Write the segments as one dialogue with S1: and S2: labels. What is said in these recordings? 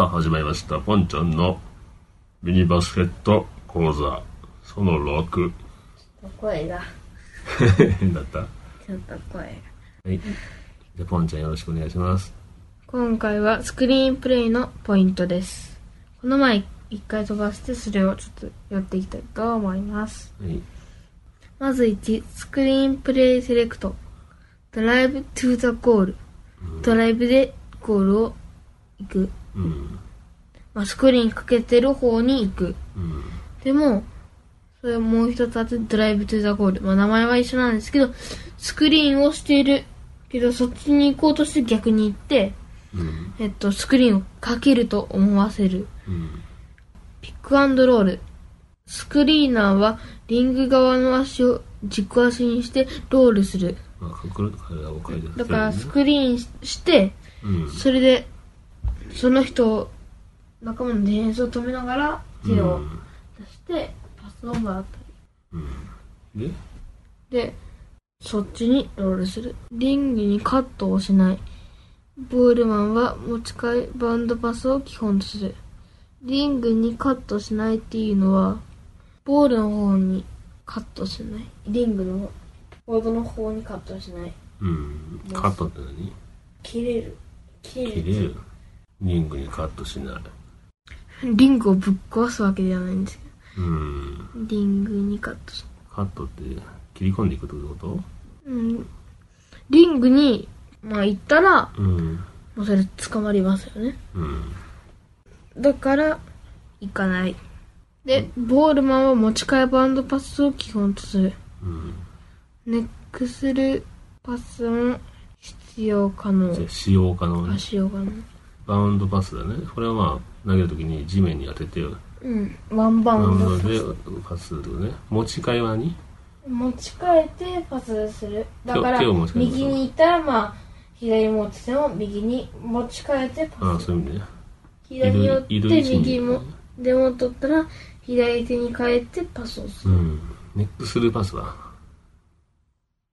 S1: さあ始まりました。ポンちゃんのミニバスケット講座。その6
S2: 声が。
S1: 変だった。は
S2: ちょっと声が。
S1: い。じゃあポンちゃんよろしくお願いします。
S2: 今回はスクリーンプレイのポイントです。この前一回飛ばしてそれをちょっとやっていきたいと思います。
S1: はい。
S2: まず1スクリーンプレイセレクト。 drive to the goalドライブでゴールを行く、
S1: うん
S2: まあ、スクリーンかけてる方に行く
S1: うん
S2: でも、それもう一つあって、 drive to the goal。まあ名前は一緒なんですけど、スクリーンをしているけど、そっちに行こうとして逆に行って、
S1: うん
S2: えっと、スクリーンをかけると思わせる。
S1: うん
S2: pick and roll。スクリーナーはリング側の足を軸足にしてロールする。
S1: まあ隠れ体を書いて
S2: だからスクリーンしして、
S1: うん
S2: それで、その人を、仲間のディフェンスを止めながら手を出して、パスをもらったり。
S1: うんで
S2: で、そっちにロールする。リングにカットをしない。ボールマンは持ち替えバウンドパスを基本とする。リングにカットしないっていうのは、ボールの方にカットしない。リングの方、ボードの方にカットしない。
S1: うんカットって何？
S2: 切れる。切れ
S1: 切れるリングにカットしない
S2: リングをぶっ壊すわけではないんですけ
S1: うん
S2: ど、リングにカットし
S1: カットって切り込んでいくってこと？
S2: うん。リングに、まあ行ったら、
S1: うん
S2: もうそれ捕まりますよね。
S1: うん
S2: だから、行かない。で、ボールマンは持ち替えバウンドパスを基本とする。
S1: うん
S2: ネックするパスも必要可能。
S1: 使用可能ね
S2: あ、使用可能。
S1: バウンドパスだね。これはまあ投げるときに地面に当てて
S2: うん。ワンバ
S1: バウン
S2: ド
S1: ドでパスするね。持ち替えは何
S2: 持ち替えてパスする。だから右に行ったら、まあ、左持ってても右に持ち替えて
S1: ああ
S2: パス。
S1: そういう意味ね。
S2: 左寄って右も、でも取ったら、左手に変えてパスをする。
S1: うん。ネックスルーパスは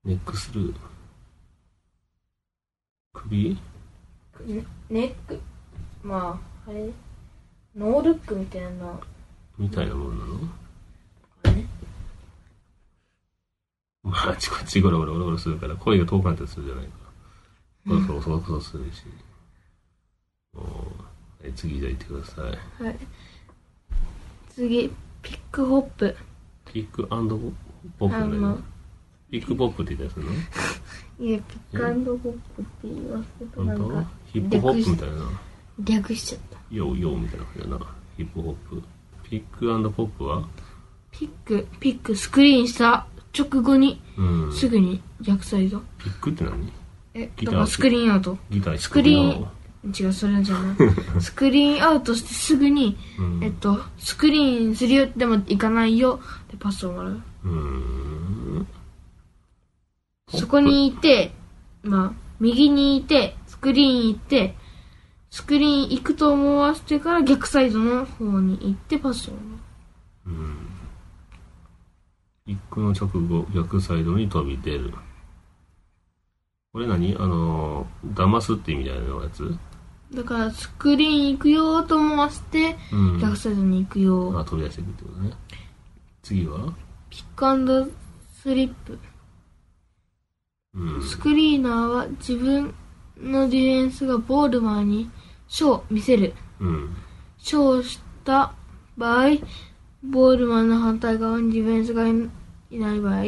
S1: ネックスルー首？
S2: ネック、まあ、あれ、ノールックみたいな、
S1: みたいなもんなの？
S2: あ。
S1: まああちこちゴロゴロゴロゴロするから声が遠くなったりするじゃないか。ゴロゴロゴロゴロするし。おーはい次じゃあ行ってください。
S2: はい。次、
S1: pick hop。 pick and pop
S2: あ
S1: だよ
S2: の、
S1: pick pop って言ったやつなの？
S2: いや、 pick and hop って言いますけど、なんか、
S1: ヒップホップみたいな？
S2: 略しちゃった。
S1: ヨーヨーみたいな感じだなヒップホップ。pick and pop は？
S2: pick、pick、スクリーンした直後に、
S1: うん。
S2: すぐに逆サイド。
S1: pick って何？
S2: え、
S1: ギター
S2: だからスクリーンアウト。
S1: ギター
S2: スクリーン違う、それじゃない。スクリーンアウトしてすぐに、
S1: うん。
S2: えっと、スクリーンするよ、でも行かないよ、でパスをもらう。
S1: うーん
S2: そこにいて、まあ、右にいて、スクリーン行って、スクリーン行くと思わせてから逆サイドの方に行ってパスを。も
S1: うん。 pick の直後逆サイドに飛び出る。これ何？あの騙すって意味だよねやつ？
S2: だから、スクリーン行くよと思わせて、
S1: うん。
S2: 逆サイドに行くよ。
S1: あ飛び出していくってことね。次は？
S2: pick and sli p。
S1: うん
S2: スクリーナーは自分のディフェンスがボールマンにショーを見せる。
S1: うん
S2: ショーをした場合、ボールマンの反対側にディフェンスがいいない場合、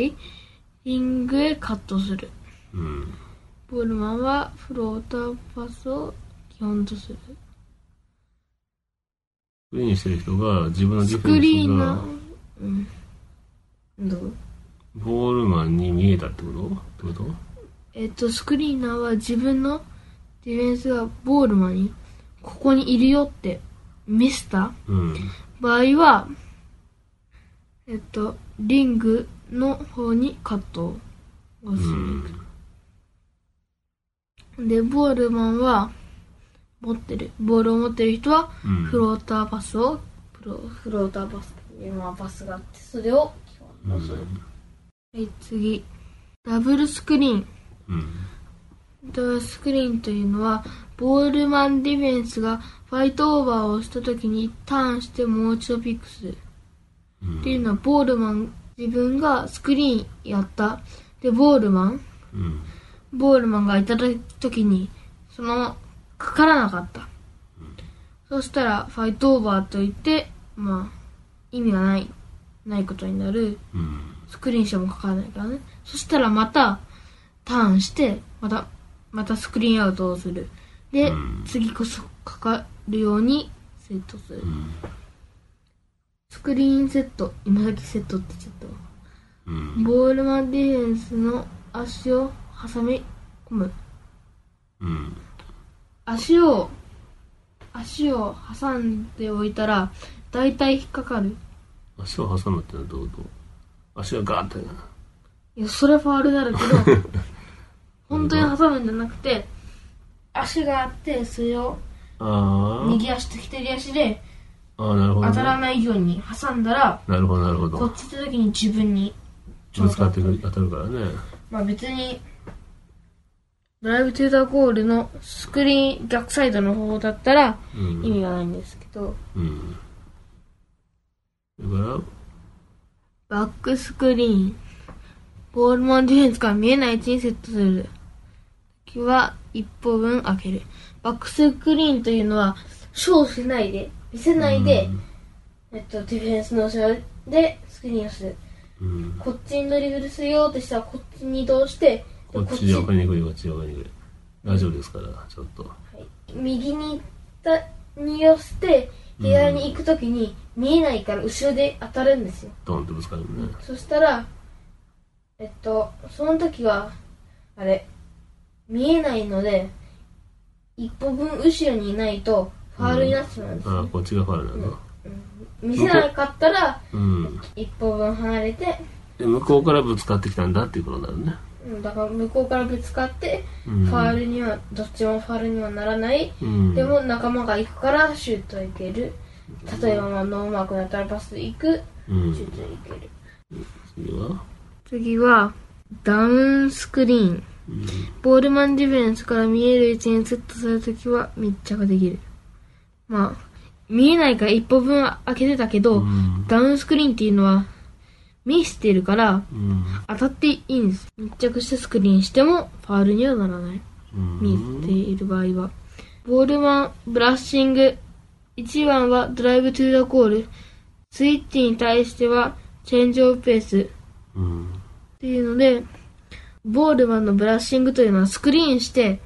S2: リングへカットする。
S1: うん
S2: ボールマンはフローターパスを基本とする。
S1: スクリーンしてる人が自分のディ
S2: ス
S1: フェ
S2: クリー
S1: ンスが
S2: ナー、うん。どう？
S1: ボールマンに見えたってこと？ってこと？
S2: えっと、スクリーナーは自分のディフェンスがボールマンにここにいるよって見せた
S1: うん。
S2: 場合は、えっと、リングの方にカットをす
S1: う
S2: る。
S1: ん
S2: で、ボールマンは持ってる。ボールを持ってる人は
S1: うん。
S2: フローターパスを、プロフローターパスっていうまあパスがあって、それを基本とする。はい、次。ダブルスクリーン。
S1: うん
S2: ドスクリーンというのは、ボールマンディフェンスがファイトオーバーをした時にターンしてもう一度ピックする。
S1: うん
S2: っていうのは、ボールマン、自分がスクリーンやった。で、ボールマン、
S1: うん。
S2: ボールマンがいた時に、その、かからなかった。そしたら、ファイトオーバーと言って、まあ、意味がない、ないことになる。
S1: うん。
S2: スクリーンしてもかからないからね。そしたらまた、ターンして、また、またスクリーンアウトをする。で、
S1: うん
S2: 次こそかかるようにセットする。
S1: うん。
S2: スクリーンセット、今だけセットってちゃったわ。
S1: うん。
S2: ボールマンディフェンスの足を挟み込む。
S1: うん。
S2: 足を、足を挟んでおいたら、だいたい引っかかる。
S1: 足を挟むってのはどういうこと？足がガーって。
S2: いや、それファールになるけど、本当に挟むんじゃなくて、足があって、それを
S1: あ
S2: 右足と左足で
S1: あ。ああ、なるほど、
S2: 当たら
S1: ね。
S2: ないように挟んだら、
S1: なるほど、なるほど。
S2: こっち行った時に自分に
S1: ぶつかってくる当たるからね。
S2: まあ別に、ドライブトゥーザゴールのスクリーン逆サイドの方だったら
S1: うん。
S2: 意味がないんですけど、
S1: うん。だから、
S2: バックスクリーン。ボールマンディフェンスから見えない位置にセットする。時は一歩分開ける。バックスクリーンというのは、ショーしないで、見せないで、えっと、ディフェンスの後ろでスクリーンをする。
S1: うん。
S2: こっちにドリブルするよってしたら、こっちに移動して、で
S1: こっち分かりにくい、こっち分かりにくい。大丈夫ですから、ちょっと。
S2: はい右に行ったに寄せて左に行くときに見えないから後ろで当たるんですよ、
S1: ドンってぶつかるね。
S2: そしたらえっとその時はあれ見えないので一歩分後ろにいないとファールになってしまうんですよ、
S1: ああ、こっちがファウルなの。
S2: 見せなかったら
S1: うん。
S2: 一歩分離れて
S1: で、向こうからぶつかってきたんだっていうことになるね。
S2: うんだから向こうからぶつかって
S1: うん。
S2: ファールにはどっちもファールにはならない
S1: うん。
S2: でも仲間が行くからシュート行ける例えばまあノーマークだったらパス行く
S1: うん
S2: シュ。ート行ける
S1: 次は？
S2: 次はダウンスクリーン
S1: うん。
S2: ボールマンディフェンスから見える位置にセットするときは密着できるまあ見えないから一歩分開けてたけど、
S1: うん。
S2: ダウンスクリーンっていうのは見せてるから
S1: うん。
S2: 当たっていいんです密着してスクリーンしてもファールにはならない
S1: うん。
S2: 見えている場合は。ボールマン、ブラッシング。1番はドライブトゥーザゴール。スイッチに対してはチェンジオブペース。
S1: うん。
S2: っていうので、ボールマンのブラッシングというのはスクリーンして、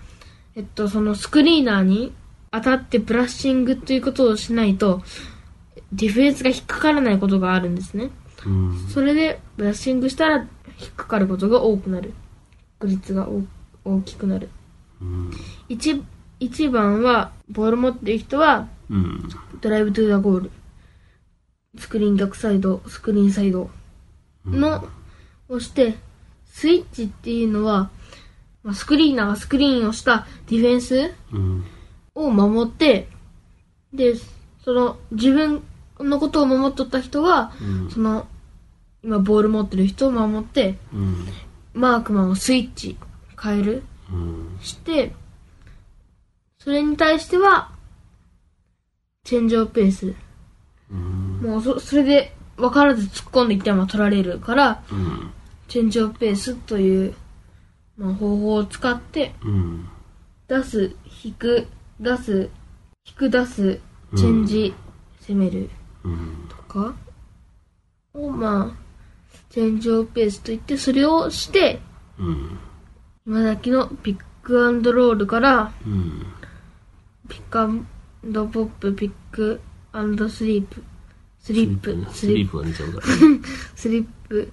S2: えっと、そのスクリーナーに当たってブラッシングということをしないと、ディフェンスが引っかからないことがあるんですね。
S1: うん。
S2: それで、ブラッシングしたら引っかかることが多くなる。確率が大大きくなる。
S1: うん。
S2: 1, 1番は、ボール持ってる人は、
S1: うん。
S2: drive to the goal。スクリーン逆サイド、スクリーンサイドの、押して、スイッチっていうのは、まあスクリーナーがスクリーンをしたディフェンス
S1: うん。
S2: を守って、で、その自分のことを守っとった人が、
S1: うん。
S2: その、今ボール持ってる人を守って、
S1: うん。
S2: マークマンをスイッチ変える。
S1: うん。
S2: して、それに対しては、チェンジオブペース。
S1: うん。
S2: もうそ、それで分からず突っ込んでいっても取られるから、
S1: うん。
S2: チェンジオブペースという、まあ、方法を使って、
S1: うん。
S2: 出す、引く、出す、引く、出す、チェンジ、攻める
S1: うん。
S2: とかを、まあ、チェンジオブペースといって、それをして、
S1: うん。
S2: 今だけの pick and roll から、
S1: うん。 pick and pop、 pick and
S2: sleep、slip、sleep。slip、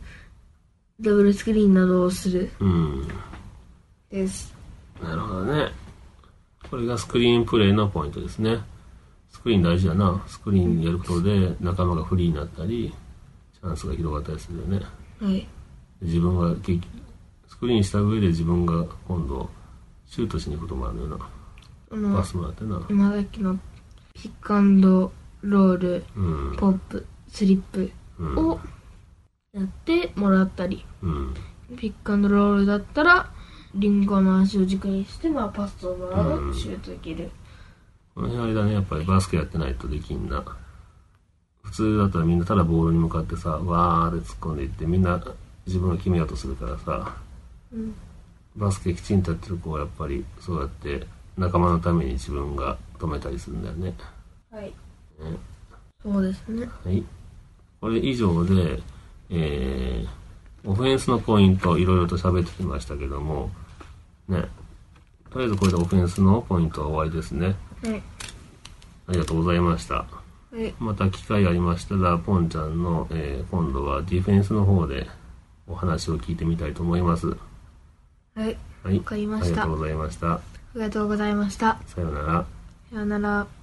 S2: ダブルスクリーンなどをする
S1: うん。
S2: です。
S1: なるほどね。これがスクリーンプレイのポイントですね。スクリーン大事だな。スクリーンやることで仲間がフリーになったり、チャンスが広がったりするよね。
S2: はい。
S1: 自分がスクリーンした上で自分が今度シュートしに行くこともあるよな。
S2: あ
S1: パ
S2: の、
S1: スもらってな。
S2: 今だけのピックアンドロール、
S1: うん。
S2: ポップ、スリップ
S1: うん。
S2: をやってもらったり、
S1: うん。
S2: ピックアンドロールだったら、リンゴの足を軸にして、まあ、パスをもらうとシュートできる。
S1: この辺あれだね、やっぱりバスケやってないとできんな。普通だったらみんなただボールに向かってさ、わーって突っ込んでいって、みんな自分が決めようとするからさ、
S2: うん。
S1: バスケきちんとやってる子はやっぱりそうやって仲間のために自分が止めたりするんだよね。
S2: はい。
S1: ね
S2: そうですね。
S1: はい。これ以上で、えー、オフェンスのポイント、いろいろと喋ってきましたけども、ね。とりあえずこれでオフェンスのポイントは終わりですね。
S2: はい。
S1: ありがとうございました。
S2: はい。
S1: また機会ありましたら、ポンちゃんの、えー今度はディフェンスの方でお話を聞いてみたいと思います。
S2: はい。
S1: はい。
S2: わかりました
S1: ありがとうございました。
S2: ありがとうございました。
S1: さようなら。
S2: さよなら。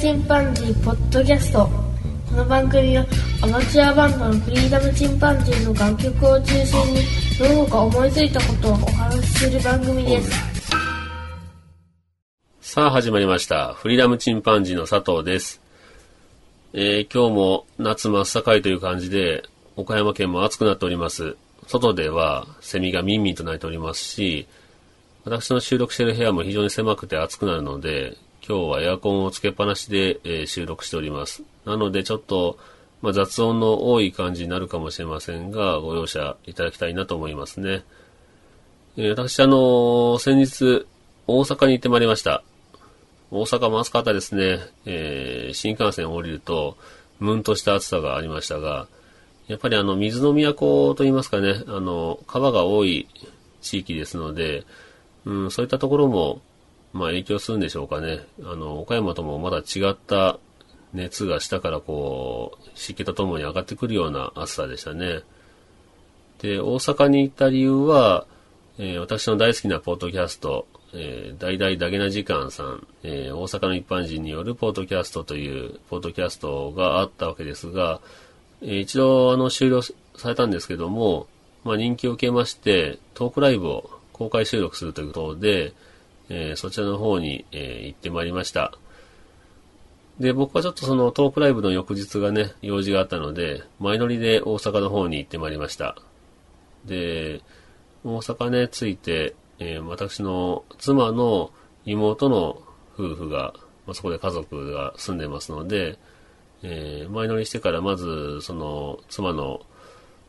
S2: チンパンジーポッドキャストこの番組はアマチュアバンドのフリーダムチンパンジーの楽曲を中心にどのか思いついたことをお話しする番組です
S1: さあ始まりました。フリーダムチンパンジーの佐藤です。えー今日も夏真っ盛りという感じで、岡山県も暑くなっております。外ではセミがミンミンと鳴いておりますし、私の収録している部屋も非常に狭くて暑くなるので、今日はエアコンをつけっぱなしで、えー収録しております。なのでちょっと、まあ、雑音の多い感じになるかもしれませんが、ご容赦いただきたいなと思いますね。えー私、あのー先日、大阪に行ってまいりました。大阪も暑かったですね。えー新幹線を降りると、ムンとした暑さがありましたが、やっぱりあの、水の都といいますかね、あの、川が多い地域ですので、うん、そういったところも、まあ影響するんでしょうかね。あの、岡山ともまだ違った熱が下からこう、湿気とともに上がってくるような暑さでしたね。で、大阪に行った理由は、えー私の大好きなポッドキャスト、えー、大々だけな時間さん、えー大阪の一般人によるポッドキャストというポッドキャストがあったわけですが、えー一度あの終了されたんですけども、まあ、人気を受けまして、トークライブを公開収録するということで、えーそちらの方に、えー行ってまいりました。で、僕はちょっとそのトークライブの翌日がね、用事があったので、前乗りで大阪の方に行ってまいりました。で、大阪ね、着いて、えー私の妻の妹の夫婦が、まあ、そこで家族が住んでますので、えー前乗りしてからまず、その、妻の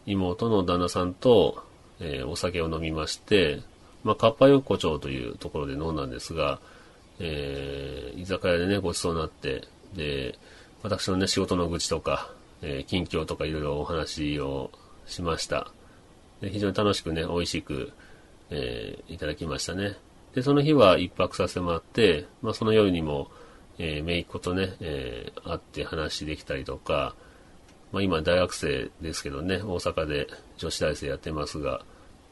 S1: 妹の旦那さんと、えーお酒を飲みまして、まあ、かっぱ横丁というところで飲んだんですが、えー、居酒屋でね、ごちそうになって、で、私のね、仕事の愚痴とか、えー、近況とかいろいろお話をしました。で非常に楽しくね、美味しく、えー、いただきましたね。で、その日は一泊させてもらって、まあ、その夜にも、えー、めいっ子とね、えー、会って話できたりとか、まあ、今大学生ですけどね、大阪で女子大生やってますが、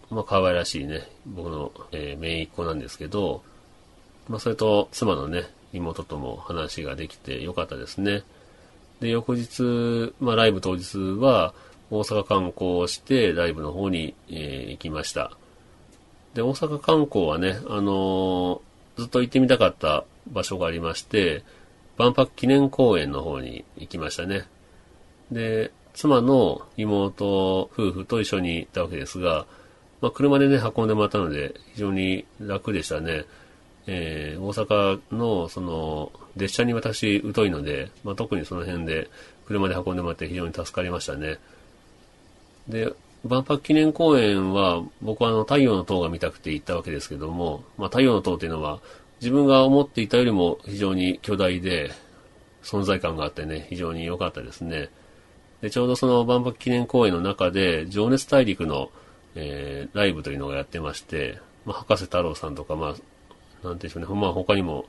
S1: まあ、可愛らしいね、僕の、えー、めいっ子なんですけど、まあ、それと妻のね、妹とも話ができてよかったですね。で、翌日、まあ、ライブ当日は、大阪観光をして、ライブの方に、えー、行きました。で、大阪観光はね、あのー、ずっと行ってみたかった場所がありまして、万博記念公園の方に行きましたね。で、妻の妹夫婦と一緒に行ったわけですが、まあ、車でね、運んでもらったので、非常に楽でしたね。えー、大阪の、その、列車に私、疎いので、まあ、特にその辺で、車で運んでもらって非常に助かりましたね。で、万博記念公園は、僕はあの、太陽の塔が見たくて行ったわけですけども、まあ、太陽の塔っていうのは、自分が思っていたよりも非常に巨大で、存在感があってね、非常に良かったですね。で、ちょうどその万博記念公園の中で、情熱大陸の、えー、ライブというのがやってまして、まあ、博士太郎さんとか、まあ、なんていうんでしょうね、まあ、他にも、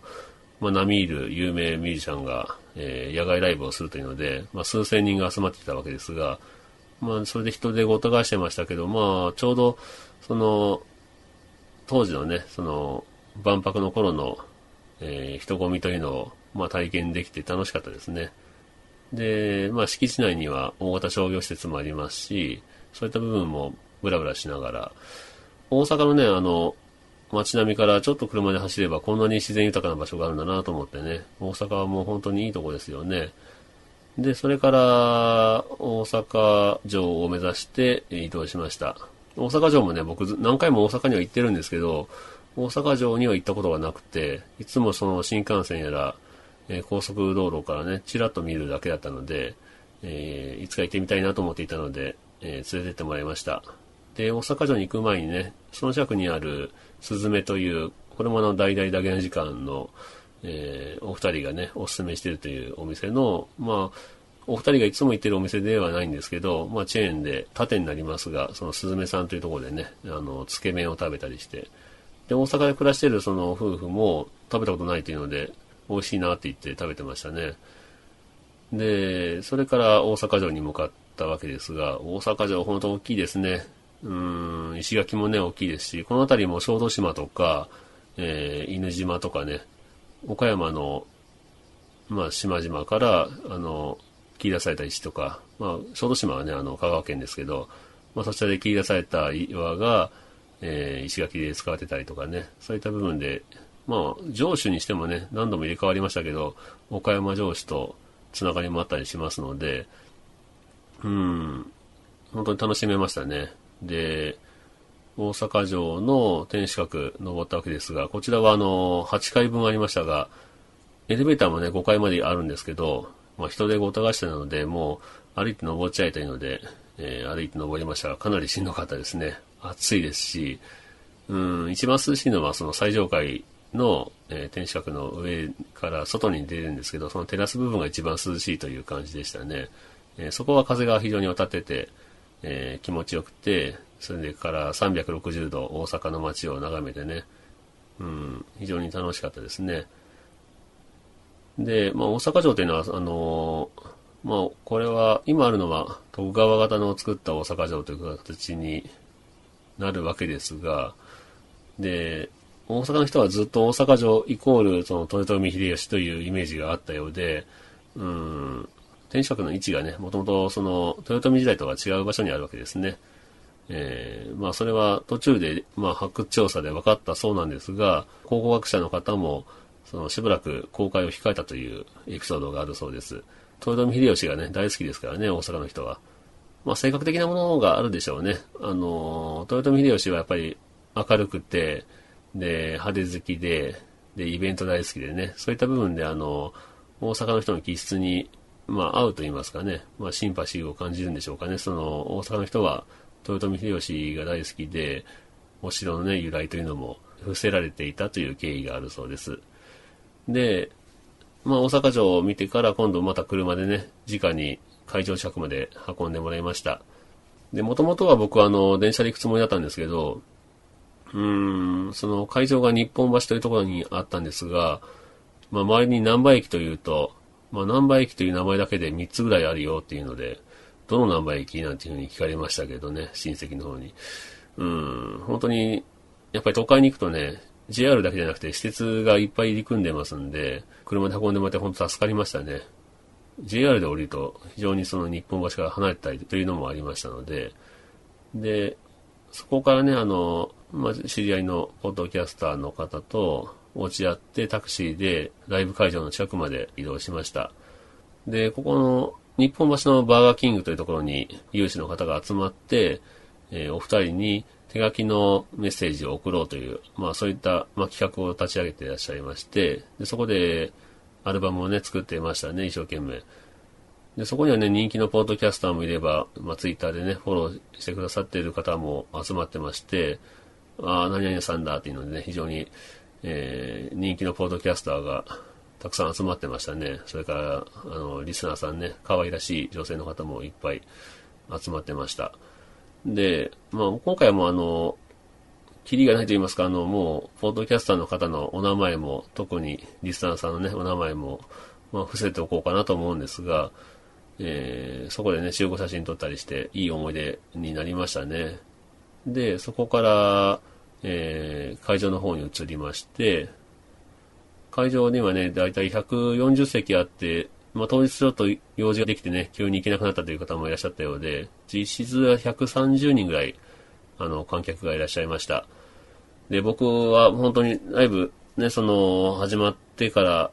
S1: まあ、並みいる有名ミュージシャンが、えー、野外ライブをするというので、まあ、数千人が集まってきたわけですが、まあ、それで人でごった返してましたけど、まあ、ちょうど、その、当時のね、その、万博の頃の、えー、人混みというのを、まあ、体験できて楽しかったですね。で、まあ、敷地内には大型商業施設もありますし、そういった部分もブラブラしながら、大阪のね、あの、街並みからちょっと車で走ればこんなに自然豊かな場所があるんだなと思ってね、大阪はもう本当にいいとこですよね。で、それから大阪城を目指して移動しました。大阪城もね、僕何回も大阪には行ってるんですけど、大阪城には行ったことがなくて、いつもその新幹線やら、えー、高速道路からね、ちらっと見るだけだったので、えー、いつか行ってみたいなと思っていたので、えー、連れてってもらいました。で、大阪城に行く前にね、その近くにある、スズメという、これもあの、大々だけの時間の、えー、お二人がね、おすすめしてるというお店の、まあ、お二人がいつも行ってるお店ではないんですけど、まあ、チェーンで縦になりますが、そのスズメさんというところでね、あの、つけ麺を食べたりして、で、大阪で暮らしてるその夫婦も食べたことないというので、美味しいなって言って食べてましたね。で、それから大阪城に向かったわけですが、大阪城本当大きいですね。うん、石垣もね、大きいですし、この辺りも小豆島とか、えー、犬島とかね、岡山の、まあ、島々から、あの、切り出された石とか、まあ、小豆島はね、あの、香川県ですけど、まあ、そちらで切り出された岩が、えー、石垣で使われてたりとかね、そういった部分で、まあ、城主にしてもね、何度も入れ替わりましたけど、岡山城主とつながりもあったりしますので、うん、本当に楽しめましたね。で、大阪城の天守閣登ったわけですが、こちらはあの、8階分ありましたが、エレベーターもね、5階まであるんですけど、まあ、人でごたがしてなので、もう歩いて登っちゃいたいので、えー、歩いて登りましたが、かなりしんどかったですね。暑いですし、うん、一番涼しいのはその最上階の、えー、天守閣の上から外に出るんですけど、そのテラス部分が一番涼しいという感じでしたね。えー、そこは風が非常に渡ってて、えー、気持ちよくて、それから360度大阪の街を眺めてね、うん、非常に楽しかったですね。で、まあ、大阪城というのは、あのまあ、これは、今あるのは徳川型の作った大阪城という形になるわけですが、で、大阪の人はずっと大阪城イコールその豊臣秀吉というイメージがあったようで、うん、天守閣の位置がね、もともとその豊臣時代とは違う場所にあるわけですね。えー、まあそれは途中で、まあ発掘調査で分かったそうなんですが、考古学者の方も、そのしばらく公開を控えたというエピソードがあるそうです。豊臣秀吉がね、大好きですからね、大阪の人は。まあ性格的なものがあるでしょうね。あの、豊臣秀吉はやっぱり明るくて、で、派手好きで、で、イベント大好きでね、そういった部分であの、大阪の人の気質にまあ、合うと言いますかね、まあ、シンパシーを感じるんでしょうかね。その、大阪の人は、豊臣秀吉が大好きで、お城のね、由来というのも伏せられていたという経緯があるそうです。で、まあ大阪城を見てから今度また車でね、直に会場近くまで運んでもらいました。で、もともとは僕はあの、電車で行くつもりだったんですけど、うーん、その会場が日本橋というところにあったんですが、まあ周りに南波駅というと、まあ南波駅という名前だけで3つぐらいあるよっていうので、どの南波駅なんていうふうに聞かれましたけどね、親戚の方に。うん、本当に、やっぱり都会に行くとね、JR だけじゃなくて施設がいっぱい入り組んでますんで、車で運んでもらって本当助かりましたね。JR で降りると非常にその日本橋から離れたりというのもありましたので、で、そこからね、あの、まあ、知り合いのポッドキャスターの方と落ち合ってタクシーでライブ会場の近くまで移動しました。で、ここの日本橋のバーガーキングというところに有志の方が集まって、えー、お二人に手書きのメッセージを送ろうという、まあそういった、まあ、企画を立ち上げていらっしゃいまして、でそこでアルバムをね、作っていましたね、一生懸命。で、そこにはね、人気のポッドキャスターもいれば、まあ、ツイッターでね、フォローしてくださっている方も集まってまして、ああ、何々さんだっていうのでね、非常に、えー、人気のポッドキャスターがたくさん集まってましたね。それから、あの、リスナーさんね、可愛らしい女性の方もいっぱい集まってました。で、まあ、今回もあの、キリがないと言いますか、あの、もう、ポッドキャスターの方のお名前も、特にリスナーさんのね、お名前も、まあ、伏せておこうかなと思うんですが、えー、そこでね、集合写真撮ったりして、いい思い出になりましたね。で、そこから、えー、会場の方に移りまして、会場にはね、だいたい140席あって、まあ、当日ちょっと用事ができてね、急に行けなくなったという方もいらっしゃったようで、実質は130人ぐらい、あの、観客がいらっしゃいました。で、僕は本当にライブ、ね、その、始まってから、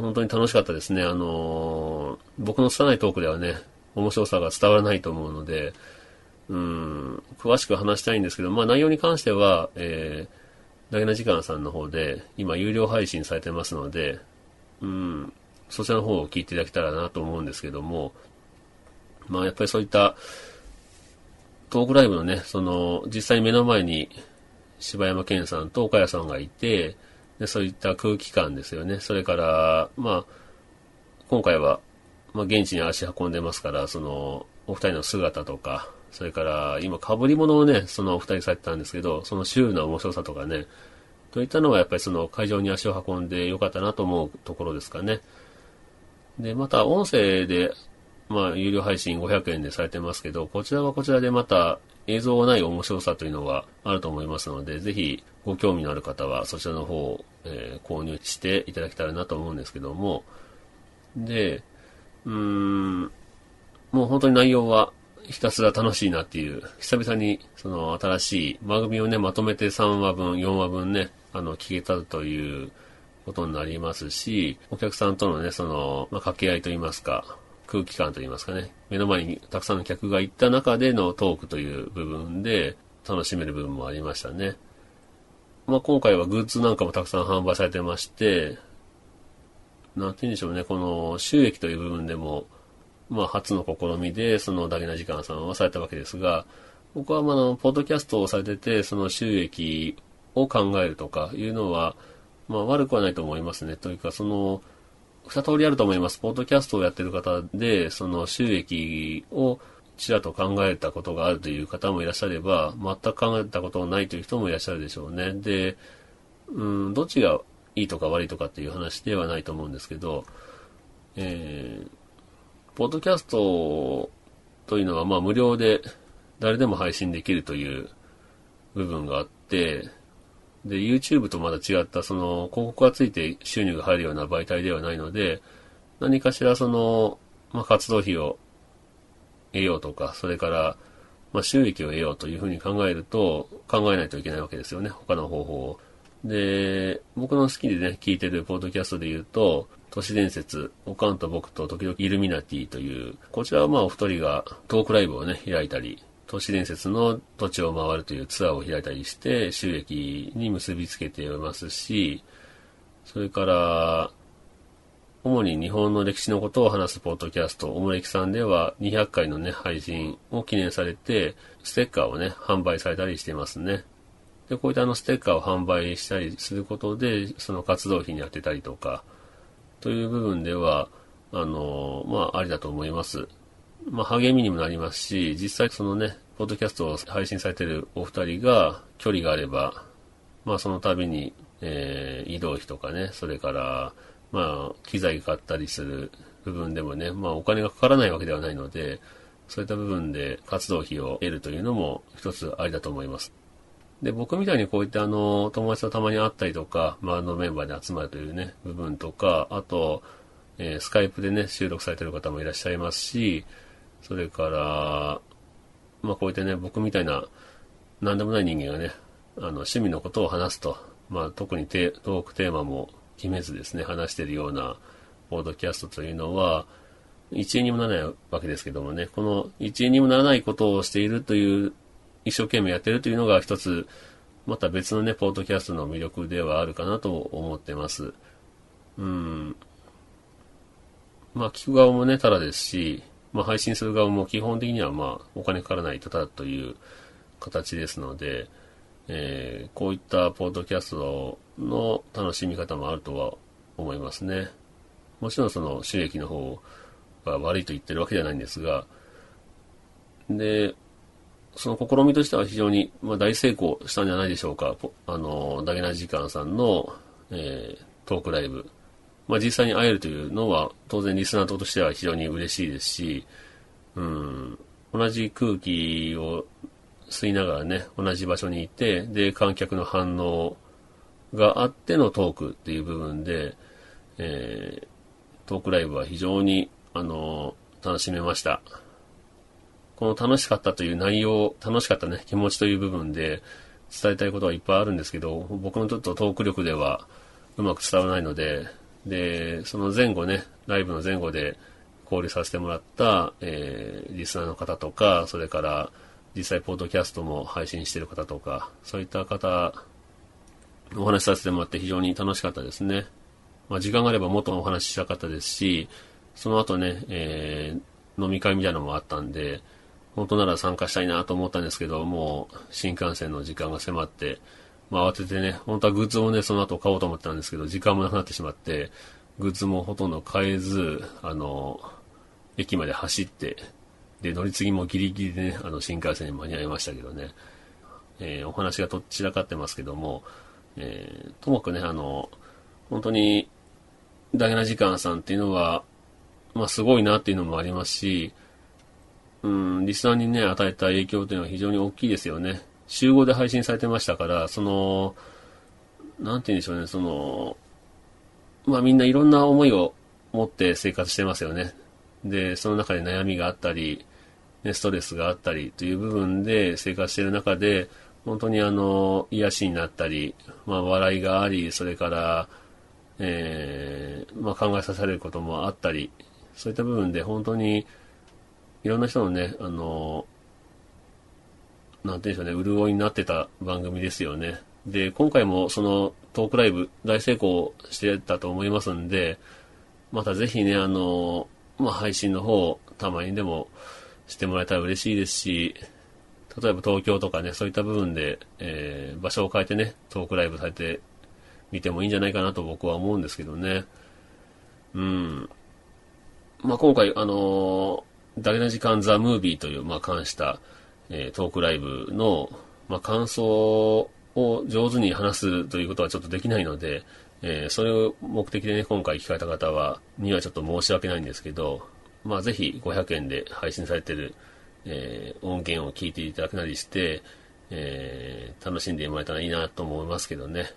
S1: 本当に楽しかったですね。あの僕の拙いトークではね、面白さが伝わらないと思うので、うん、詳しく話したいんですけど、まあ内容に関しては、えー、ダゲナ時間さんの方で、今有料配信されてますので、うん、そちらの方を聞いていただけたらなと思うんですけども、まあやっぱりそういったトークライブのね、その実際目の前に柴山健さんと岡谷さんがいて、でそういった空気感ですよね。それから、まあ、今回は、まあ、現地に足運んでますから、その、お二人の姿とか、それから、今、被り物をね、そのお二人されてたんですけど、そのシュールな面白さとかね、といったのはやっぱりその会場に足を運んでよかったなと思うところですかね。で、また音声で、まあ、有料配信500円でされてますけど、こちらはこちらでまた映像がない面白さというのがあると思いますので、ぜひご興味のある方はそちらの方を、えー、購入していただけたらなと思うんですけども、で、うーん、もう本当に内容はひたすら楽しいなっていう、久々にその新しい番組をね、まとめて3話分、4話分ね、あの、聞けたということになりますし、お客さんとのね、その、まあ、掛け合いといいますか、空気感といいますかね、目の前にたくさんの客が行った中でのトークという部分で楽しめる部分もありましたね。まあ、今回はグッズなんかもたくさん販売されてまして、なんて言うんでしょうね、この収益という部分でも、まあ、初の試みで、そのダゲな時間さんはされたわけですが、僕はまあの、ポッドキャストをされてて、その収益を考えるとかいうのは、まあ悪くはないと思いますね。というか、その、二通りあると思います。ポッドキャストをやってる方で、その収益をちらと考えたことがあるという方もいらっしゃれば、全く考えたことがないという人もいらっしゃるでしょうね。で、うん、どっちがいいとか悪いとかっていう話ではないと思うんですけど、えー、ポッドキャストというのはまあ無料で誰でも配信できるという部分があって、で、YouTube とまだ違ったその広告がついて収入が入るような媒体ではないので、何かしらその、まあ、活動費を得ようとか、それから、まあ、収益を得ようというふうに考えると、考えないといけないわけですよね。他の方法を。で、僕の好きでね、聞いてるポッドキャストで言うと、都市伝説、おかんと僕と時々イルミナティという、こちらはまあお二人がトークライブをね、開いたり、都市伝説の土地を回るというツアーを開いたりして収益に結びつけていますし、それから、主に日本の歴史のことを話すポッドキャスト、おもれきさんでは200回のね、配信を記念されて、ステッカーをね、販売されたりしてますね。で、こういったあのステッカーを販売したりすることで、その活動費に当てたりとか、という部分では、あの、まあ、ありだと思います。まあ、励みにもなりますし、実際そのね、ポッドキャストを配信されているお二人が距離があれば、まあ、その度に、えー、移動費とかね、それから、まあ、機材買ったりする部分でもね、まあ、お金がかからないわけではないので、そういった部分で活動費を得るというのも一つありだと思います。で、僕みたいにこういったあの、友達とたまに会ったりとか、周りのメンバーで集まるというね、部分とか、あと、えー、スカイプでね、収録されてる方もいらっしゃいますし、それから、まあこういったね、僕みたいな、何でもない人間がね、あの、趣味のことを話すと、まあ特にテトークテーマも決めずですね、話してるような、ポードキャストというのは、一円にもならないわけですけどもね、この一円にもならないことをしているという一生懸命やってるというのが一つ、また別のね、ポッドキャストの魅力ではあるかなと思ってます。うん。まあ、聞く側もね、ただですし、まあ、配信する側も基本的にはまあ、お金かからないただという形ですので、えー、こういったポッドキャストの楽しみ方もあるとは思いますね。もちろんその収益の方が悪いと言ってるわけじゃないんですが、で、その試みとしては非常に、ま、大成功したんじゃないでしょうか。あの、ダゲナ時間さんの、えー、トークライブ。まあ、実際に会えるというのは、当然リスナーとしては非常に嬉しいですし、うん、同じ空気を吸いながらね、同じ場所にいて、で、観客の反応があってのトークっていう部分で、えー、トークライブは非常に、あの、楽しめました。この楽しかったという内容、楽しかったね、気持ちという部分で伝えたいことはいっぱいあるんですけど、僕のちょっとトーク力ではうまく伝わらないので、で、その前後ね、ライブの前後で交流させてもらった、えー、リスナーの方とか、それから実際ポッドキャストも配信してる方とか、そういった方、お話しさせてもらって非常に楽しかったですね。まあ、時間があればもっとお話ししたかったですし、その後ね、えー、飲み会みたいなのもあったんで、本当なら参加したいなと思ったんですけど、もう新幹線の時間が迫って、まあ、慌ててね、本当はグッズをね、その後買おうと思ったんですけど、時間もなくなってしまって、グッズもほとんど買えず、あの、駅まで走って、で、乗り継ぎもギリギリでね、あの、新幹線に間に合いましたけどね、えー、お話がとっちらかってますけども、えー、ともかくね、あの、本当に、ダゲな時間さんっていうのは、まあ、すごいなっていうのもありますし、うん、リスナーにね、与えた影響というのは非常に大きいですよね。集合で配信されてましたから、その、なんて言うんでしょうね、その、まあみんないろんな思いを持って生活してますよね。で、その中で悩みがあったり、ね、ストレスがあったりという部分で生活してる中で、本当にあの、癒しになったり、まあ笑いがあり、それから、えー、まあ考えさせられることもあったり、そういった部分で本当に、いろんな人のね、あの、なんていうんでしょうね、潤いになってた番組ですよね。で、今回もそのトークライブ大成功してたと思いますんで、またぜひね、あの、まあ、配信の方、たまにでもしてもらえたら嬉しいですし、例えば東京とかね、そういった部分で、えー、場所を変えてね、トークライブされてみてもいいんじゃないかなと僕は思うんですけどね。うん。まあ、今回、あのダゲな時間ザ・ムービーという、まあ、関した、えー、トークライブの、まあ、感想を上手に話すということはちょっとできないので、えー、それを目的でね、今回聞かれた方は、にはちょっと申し訳ないんですけど、まあ、ぜひ500円で配信されてる、えー、音源を聞いていただくなりして、えー、楽しんでもらえたらいいなと思いますけどね。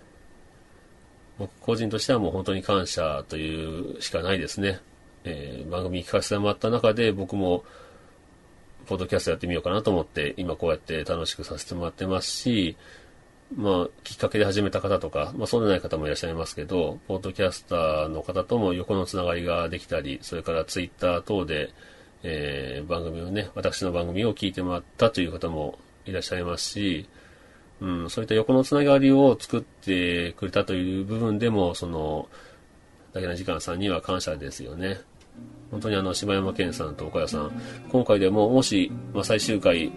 S1: 僕個人としてはもう本当に感謝というしかないですね。えー、番組聞かせてもらった中で僕も、ポッドキャストやってみようかなと思って、今こうやって楽しくさせてもらってますし、まあ、きっかけで始めた方とか、まあ、そうでない方もいらっしゃいますけど、ポッドキャスターの方とも横のつながりができたり、それからツイッター等で、えー、番組をね、私の番組を聞いてもらったという方もいらっしゃいますし、うん、そういった横のつながりを作ってくれたという部分でも、その、だけな時間さんには感謝ですよね。本当にあの、柴山健さんと岡谷さん、今回でももし、まあ、最終回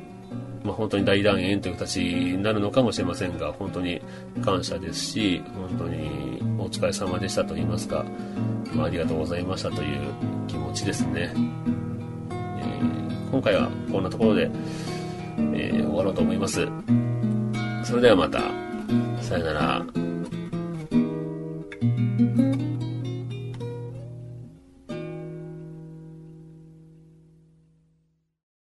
S1: まあ、本当に大団円という形になるのかもしれませんが、本当に感謝ですし、本当にお疲れ様でしたと言いますか、まあ、ありがとうございましたという気持ちですね。えー、今回はこんなところで、えー、終わろうと思います。それではまた、さよなら。